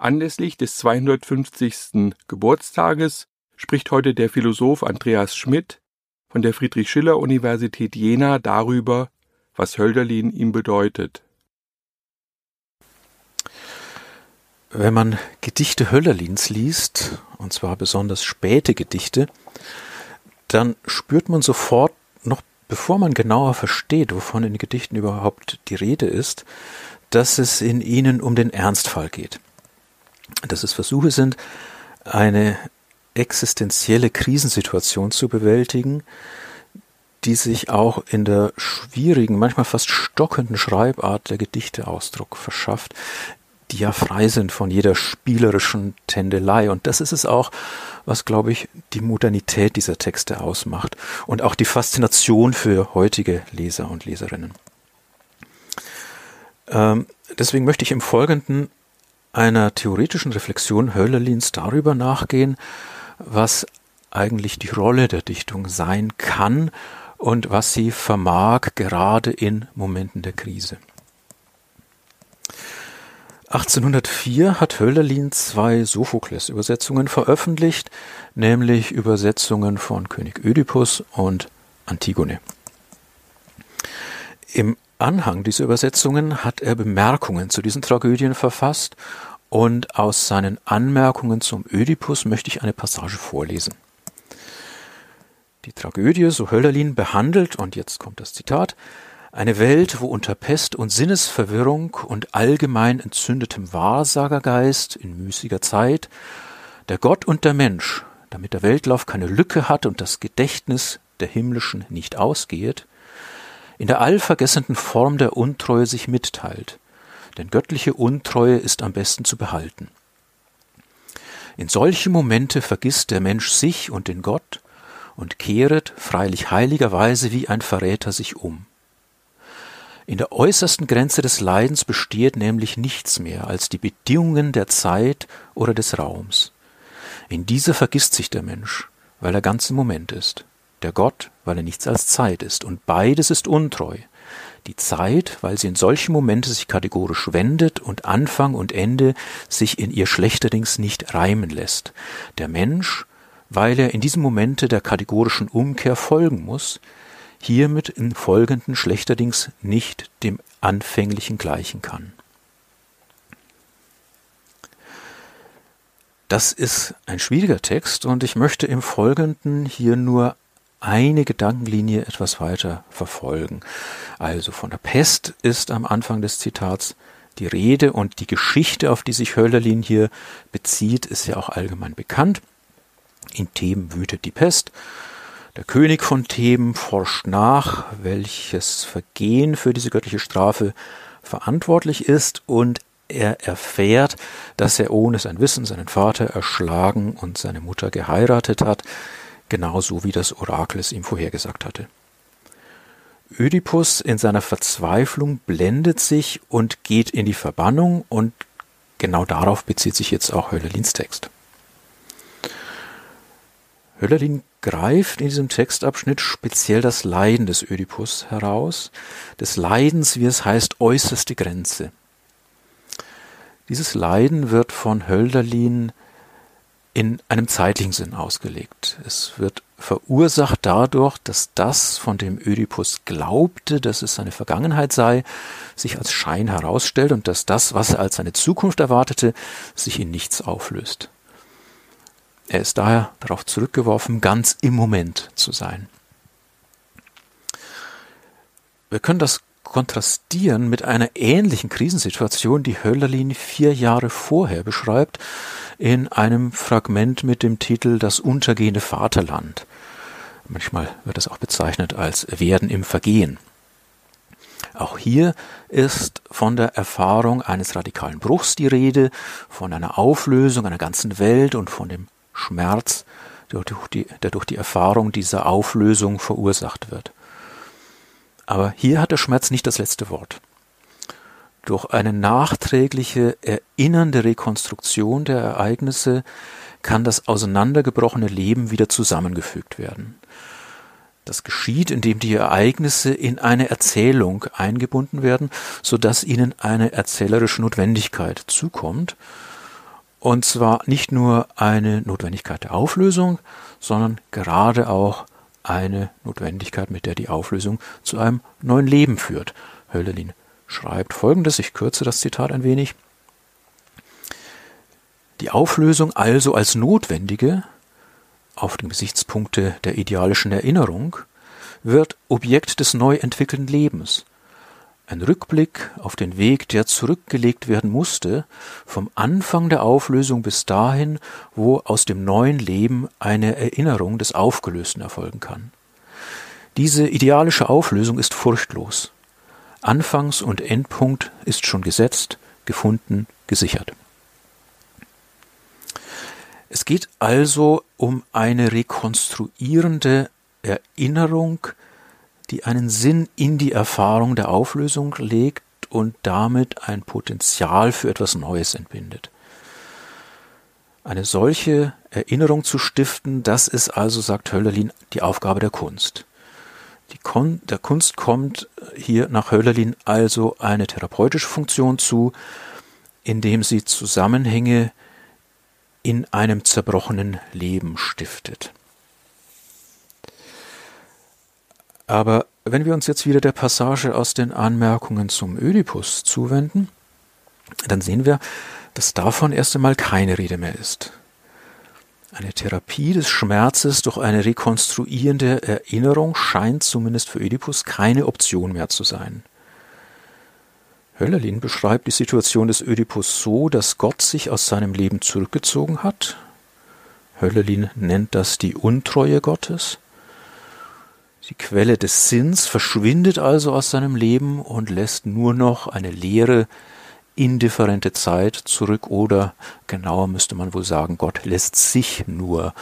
Anlässlich des 250. Geburtstages spricht heute der Philosoph Andreas Schmidt von der Friedrich-Schiller-Universität Jena darüber, was Hölderlin ihm bedeutet. Wenn man Gedichte Hölderlins liest, und zwar besonders späte Gedichte, dann spürt man sofort, noch bevor man genauer versteht, wovon in den Gedichten überhaupt die Rede ist, dass es in ihnen um den Ernstfall geht. Dass es Versuche sind, eine existenzielle Krisensituation zu bewältigen, die sich auch in der schwierigen, manchmal fast stockenden Schreibart der Gedichte Ausdruck verschafft, die ja frei sind von jeder spielerischen Tändelei. Und das ist es auch, was, glaube ich, die Modernität dieser Texte ausmacht und auch die Faszination für heutige Leser und Leserinnen. Ähm, deswegen möchte ich im Folgenden einer theoretischen Reflexion Hölderlins darüber nachgehen, was eigentlich die Rolle der Dichtung sein kann und was sie vermag, gerade in Momenten der Krise. 1804 hat Hölderlin zwei Sophokles-Übersetzungen veröffentlicht, nämlich Übersetzungen von König Ödipus und Antigone. Im Anhang dieser Übersetzungen hat er Bemerkungen zu diesen Tragödien verfasst und aus seinen Anmerkungen zum Ödipus möchte ich eine Passage vorlesen. Die Tragödie, so Hölderlin, behandelt, und jetzt kommt das Zitat, eine Welt, wo unter Pest und Sinnesverwirrung und allgemein entzündetem Wahrsagergeist in müßiger Zeit der Gott und der Mensch, damit der Weltlauf keine Lücke hat und das Gedächtnis der Himmlischen nicht ausgehet, in der allvergessenden Form der Untreue sich mitteilt, denn göttliche Untreue ist am besten zu behalten. In solche Momente vergisst der Mensch sich und den Gott und kehret, freilich heiligerweise wie ein Verräter sich um. In der äußersten Grenze des Leidens besteht nämlich nichts mehr als die Bedingungen der Zeit oder des Raums. In dieser vergisst sich der Mensch, weil er ganz im Moment ist. Der Gott, weil er nichts als Zeit ist. Und beides ist untreu. Die Zeit, weil sie in solchen Momente sich kategorisch wendet und Anfang und Ende sich in ihr schlechterdings nicht reimen lässt. Der Mensch, weil er in diesem Momente der kategorischen Umkehr folgen muss, hiermit im Folgenden schlechterdings nicht dem Anfänglichen gleichen kann. Das ist ein schwieriger Text und ich möchte im Folgenden hier nur eine Gedankenlinie etwas weiter verfolgen. Also von der Pest ist am Anfang des Zitats die Rede und die Geschichte, auf die sich Hölderlin hier bezieht, ist ja auch allgemein bekannt. In Theben wütet die Pest. Der König von Theben forscht nach, welches Vergehen für diese göttliche Strafe verantwortlich ist und er erfährt, dass er ohne sein Wissen seinen Vater erschlagen und seine Mutter geheiratet hat, genauso wie das Orakel es ihm vorhergesagt hatte. Ödipus in seiner Verzweiflung blendet sich und geht in die Verbannung und genau darauf bezieht sich jetzt auch Hölderlins Text. Hölderlin greift in diesem Textabschnitt speziell das Leiden des Ödipus heraus, des Leidens, wie es heißt, äußerste Grenze. Dieses Leiden wird von Hölderlin in einem zeitlichen Sinn ausgelegt. Es wird verursacht dadurch, dass das, von dem Ödipus glaubte, dass es seine Vergangenheit sei, sich als Schein herausstellt und dass das, was er als seine Zukunft erwartete, sich in nichts auflöst. Er ist daher darauf zurückgeworfen, ganz im Moment zu sein. Wir können das kontrastieren mit einer ähnlichen Krisensituation, die Hölderlin vier Jahre vorher beschreibt, in einem Fragment mit dem Titel Das untergehende Vaterland. Manchmal wird es auch bezeichnet als Werden im Vergehen. Auch hier ist von der Erfahrung eines radikalen Bruchs die Rede, von einer Auflösung einer ganzen Welt und von dem Schmerz, der durch die, der durch die Erfahrung dieser Auflösung verursacht wird. Aber hier hat der Schmerz nicht das letzte Wort. Durch eine nachträgliche, erinnernde Rekonstruktion der Ereignisse kann das auseinandergebrochene Leben wieder zusammengefügt werden. Das geschieht, indem die Ereignisse in eine Erzählung eingebunden werden, so dass ihnen eine erzählerische Notwendigkeit zukommt. Und zwar nicht nur eine Notwendigkeit der Auflösung, sondern gerade auch eine Notwendigkeit, mit der die Auflösung zu einem neuen Leben führt. Hölderlin schreibt folgendes, ich kürze das Zitat ein wenig. Die Auflösung also als notwendige, auf den Gesichtspunkte der idealischen Erinnerung, wird Objekt des neu entwickelten Lebens. Ein Rückblick auf den Weg, der zurückgelegt werden musste, vom Anfang der Auflösung bis dahin, wo aus dem neuen Leben eine Erinnerung des Aufgelösten erfolgen kann. Diese idealische Auflösung ist furchtlos. Anfangs- und Endpunkt ist schon gesetzt, gefunden, gesichert. Es geht also um eine rekonstruierende Erinnerung, die einen Sinn in die Erfahrung der Auflösung legt und damit ein Potenzial für etwas Neues entbindet. Eine solche Erinnerung zu stiften, das ist also, sagt Hölderlin, die Aufgabe der Kunst. Kon der Kunst kommt hier nach Hölderlin also eine therapeutische Funktion zu, indem sie Zusammenhänge in einem zerbrochenen Leben stiftet. Aber wenn wir uns jetzt wieder der Passage aus den Anmerkungen zum Ödipus zuwenden, dann sehen wir, dass davon erst einmal keine Rede mehr ist. Eine Therapie des Schmerzes durch eine rekonstruierende Erinnerung scheint zumindest für Ödipus keine Option mehr zu sein. Höllerlin beschreibt die Situation des Ödipus so, dass Gott sich aus seinem Leben zurückgezogen hat. Höllerlin nennt das die Untreue Gottes. Die Quelle des Sinns verschwindet also aus seinem Leben und lässt nur noch eine leere, indifferente Zeit zurück oder genauer müsste man wohl sagen, Gott lässt sich nur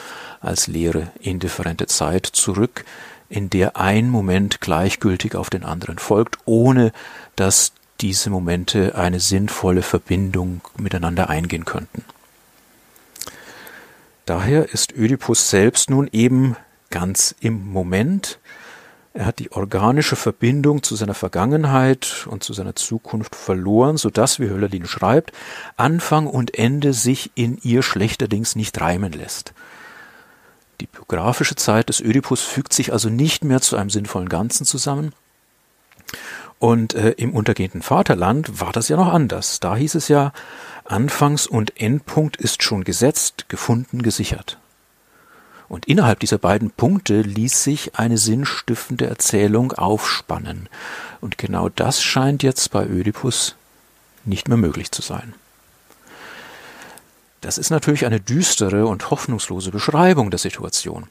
als leere, indifferente Zeit zurück, in der ein Moment gleichgültig auf den anderen folgt, ohne dass diese Momente eine sinnvolle Verbindung miteinander eingehen könnten. Daher ist Ödipus selbst nun eben ganz im Moment. Er hat die organische Verbindung zu seiner Vergangenheit und zu seiner Zukunft verloren, so dass, wie Höllerlin schreibt, Anfang und Ende sich in ihr schlechterdings nicht reimen lässt. Die biografische Zeit des Ödipus fügt sich also nicht mehr zu einem sinnvollen Ganzen zusammen, und äh, im untergehenden Vaterland war das ja noch anders. Da hieß es ja, Anfangs- und Endpunkt ist schon gesetzt, gefunden, gesichert. Und innerhalb dieser beiden Punkte ließ sich eine sinnstiftende Erzählung aufspannen. Und genau das scheint jetzt bei Ödipus nicht mehr möglich zu sein. Das ist natürlich eine düstere und hoffnungslose Beschreibung der Situation.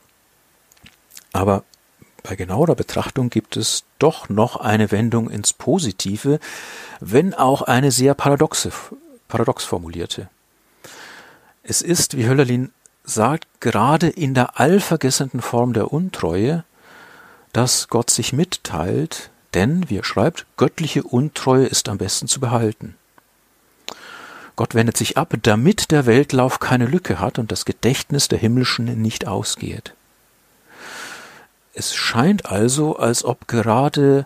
Aber bei genauerer Betrachtung gibt es doch noch eine Wendung ins Positive, wenn auch eine sehr paradoxe, paradox formulierte. Es ist, wie Höllerlin sagt, gerade in der allvergessenden Form der Untreue, dass Gott sich mitteilt, denn, wie er schreibt, göttliche Untreue ist am besten zu behalten. Gott wendet sich ab, damit der Weltlauf keine Lücke hat und das Gedächtnis der Himmlischen nicht ausgeht. Es scheint also, als ob gerade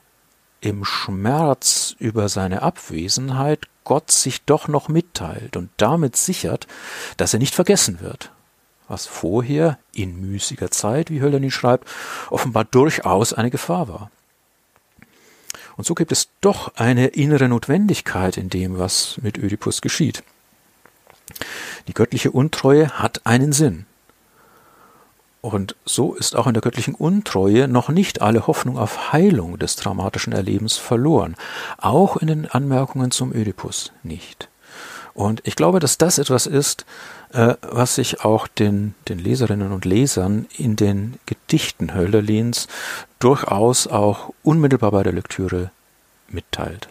im Schmerz über seine Abwesenheit Gott sich doch noch mitteilt und damit sichert, dass er nicht vergessen wird, was vorher in müßiger Zeit, wie Hölderlin schreibt, offenbar durchaus eine Gefahr war. Und so gibt es doch eine innere Notwendigkeit in dem, was mit Ödipus geschieht. Die göttliche Untreue hat einen Sinn. Und so ist auch in der göttlichen Untreue noch nicht alle Hoffnung auf Heilung des traumatischen Erlebens verloren, auch in den Anmerkungen zum Ödipus nicht. Und ich glaube, dass das etwas ist, äh, was sich auch den, den Leserinnen und Lesern in den Gedichten Hölderlins durchaus auch unmittelbar bei der Lektüre mitteilt.